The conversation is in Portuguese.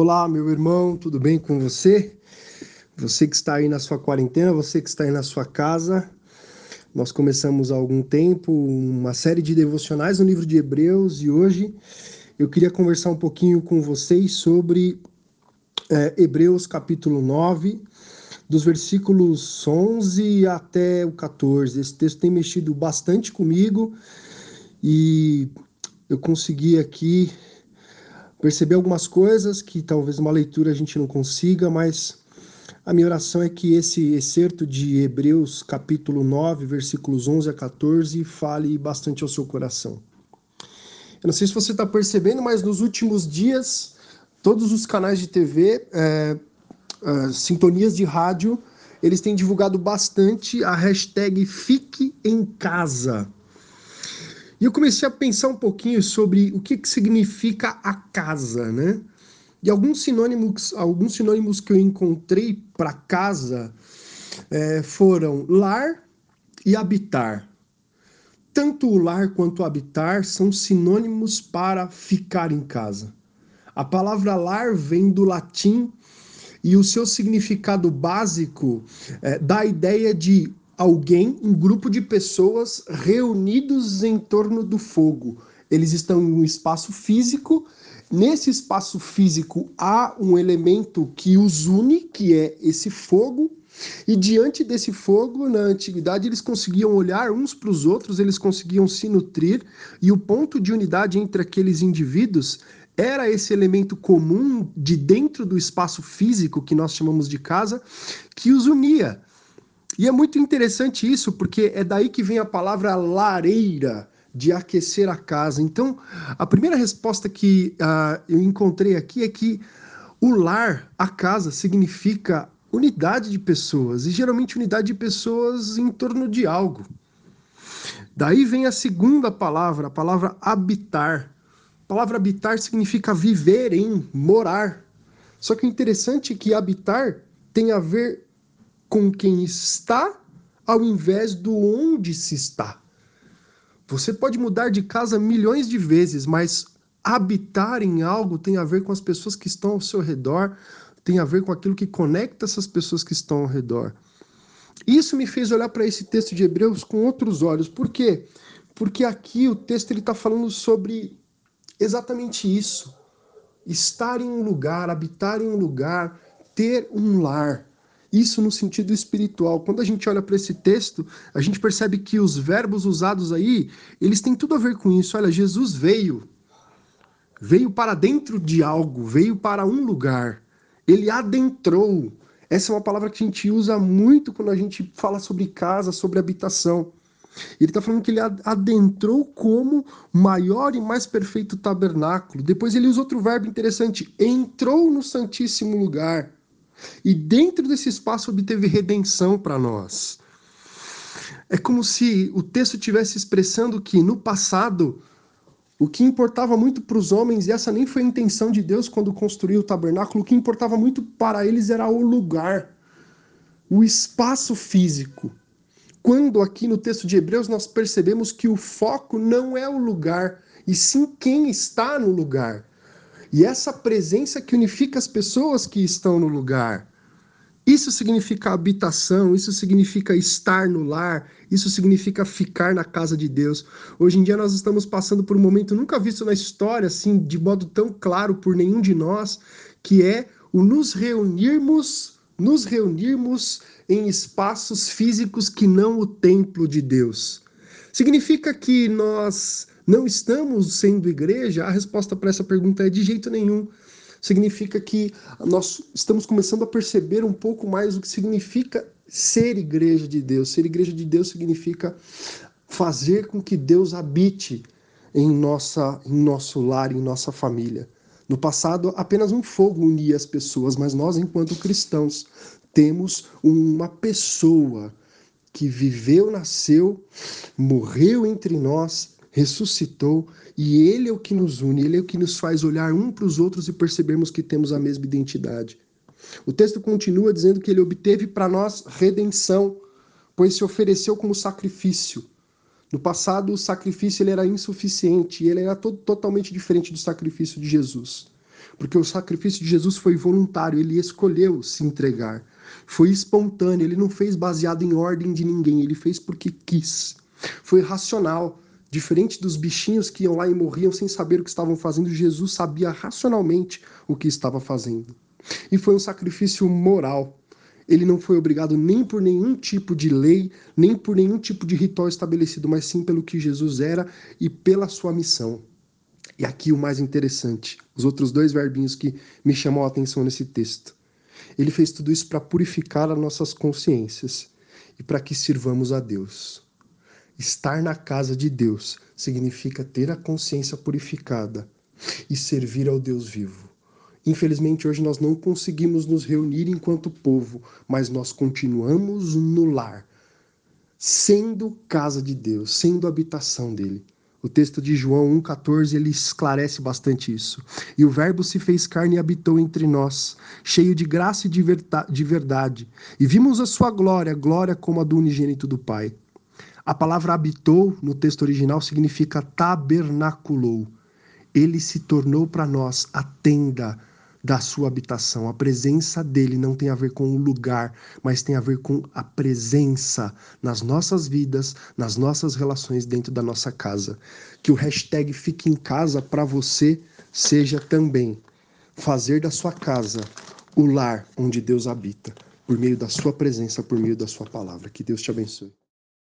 Olá, meu irmão, tudo bem com você? Você que está aí na sua quarentena, você que está aí na sua casa. Nós começamos há algum tempo uma série de devocionais no livro de Hebreus e hoje eu queria conversar um pouquinho com vocês sobre é, Hebreus capítulo 9, dos versículos 11 até o 14. Esse texto tem mexido bastante comigo e eu consegui aqui perceber algumas coisas que talvez uma leitura a gente não consiga, mas a minha oração é que esse excerto de Hebreus, capítulo 9, versículos 11 a 14, fale bastante ao seu coração. Eu não sei se você está percebendo, mas nos últimos dias, todos os canais de TV, é, é, sintonias de rádio, eles têm divulgado bastante a hashtag Fique em Casa. E eu comecei a pensar um pouquinho sobre o que, que significa a casa, né? E alguns sinônimos, alguns sinônimos que eu encontrei para casa é, foram lar e habitar. Tanto o lar quanto o habitar são sinônimos para ficar em casa. A palavra lar vem do latim e o seu significado básico é, dá a ideia de alguém, um grupo de pessoas reunidos em torno do fogo. Eles estão em um espaço físico. Nesse espaço físico há um elemento que os une, que é esse fogo. E diante desse fogo, na antiguidade, eles conseguiam olhar uns para os outros, eles conseguiam se nutrir, e o ponto de unidade entre aqueles indivíduos era esse elemento comum de dentro do espaço físico que nós chamamos de casa, que os unia. E é muito interessante isso, porque é daí que vem a palavra lareira, de aquecer a casa. Então, a primeira resposta que uh, eu encontrei aqui é que o lar, a casa, significa unidade de pessoas, e geralmente unidade de pessoas em torno de algo. Daí vem a segunda palavra, a palavra habitar. A palavra habitar significa viver em, morar. Só que o interessante é que habitar tem a ver com quem está ao invés do onde se está. Você pode mudar de casa milhões de vezes, mas habitar em algo tem a ver com as pessoas que estão ao seu redor, tem a ver com aquilo que conecta essas pessoas que estão ao redor. Isso me fez olhar para esse texto de Hebreus com outros olhos. Por quê? Porque aqui o texto está falando sobre exatamente isso. Estar em um lugar, habitar em um lugar, ter um lar. Isso no sentido espiritual. Quando a gente olha para esse texto, a gente percebe que os verbos usados aí, eles têm tudo a ver com isso. Olha, Jesus veio, veio para dentro de algo, veio para um lugar. Ele adentrou. Essa é uma palavra que a gente usa muito quando a gente fala sobre casa, sobre habitação. Ele está falando que ele adentrou como maior e mais perfeito tabernáculo. Depois ele usa outro verbo interessante: entrou no Santíssimo Lugar. E dentro desse espaço obteve redenção para nós. É como se o texto estivesse expressando que no passado o que importava muito para os homens, e essa nem foi a intenção de Deus quando construiu o tabernáculo, o que importava muito para eles era o lugar, o espaço físico. Quando aqui no texto de Hebreus nós percebemos que o foco não é o lugar, e sim quem está no lugar. E essa presença que unifica as pessoas que estão no lugar. Isso significa habitação, isso significa estar no lar, isso significa ficar na casa de Deus. Hoje em dia nós estamos passando por um momento nunca visto na história, assim, de modo tão claro por nenhum de nós, que é o nos reunirmos, nos reunirmos em espaços físicos que não o templo de Deus. Significa que nós não estamos sendo igreja? A resposta para essa pergunta é de jeito nenhum. Significa que nós estamos começando a perceber um pouco mais o que significa ser igreja de Deus. Ser igreja de Deus significa fazer com que Deus habite em, nossa, em nosso lar, em nossa família. No passado, apenas um fogo unia as pessoas, mas nós, enquanto cristãos, temos uma pessoa que viveu, nasceu, morreu entre nós ressuscitou e Ele é o que nos une, Ele é o que nos faz olhar um para os outros e percebermos que temos a mesma identidade. O texto continua dizendo que Ele obteve para nós redenção, pois se ofereceu como sacrifício. No passado, o sacrifício ele era insuficiente ele era todo, totalmente diferente do sacrifício de Jesus. Porque o sacrifício de Jesus foi voluntário, ele escolheu se entregar. Foi espontâneo, ele não fez baseado em ordem de ninguém, ele fez porque quis. Foi racional, diferente dos bichinhos que iam lá e morriam sem saber o que estavam fazendo, Jesus sabia racionalmente o que estava fazendo. E foi um sacrifício moral. Ele não foi obrigado nem por nenhum tipo de lei, nem por nenhum tipo de ritual estabelecido, mas sim pelo que Jesus era e pela sua missão. E aqui o mais interessante, os outros dois verbinhos que me chamam a atenção nesse texto. Ele fez tudo isso para purificar as nossas consciências e para que sirvamos a Deus. Estar na casa de Deus significa ter a consciência purificada e servir ao Deus vivo. Infelizmente, hoje nós não conseguimos nos reunir enquanto povo, mas nós continuamos no lar, sendo casa de Deus, sendo habitação dele. O texto de João 1,14 ele esclarece bastante isso. E o Verbo se fez carne e habitou entre nós, cheio de graça e de verdade. E vimos a sua glória, glória como a do unigênito do Pai. A palavra habitou no texto original significa tabernaculou. Ele se tornou para nós a tenda, da sua habitação. A presença dele não tem a ver com o lugar, mas tem a ver com a presença nas nossas vidas, nas nossas relações dentro da nossa casa. Que o hashtag Fique em Casa para você seja também fazer da sua casa o lar onde Deus habita, por meio da sua presença, por meio da sua palavra. Que Deus te abençoe.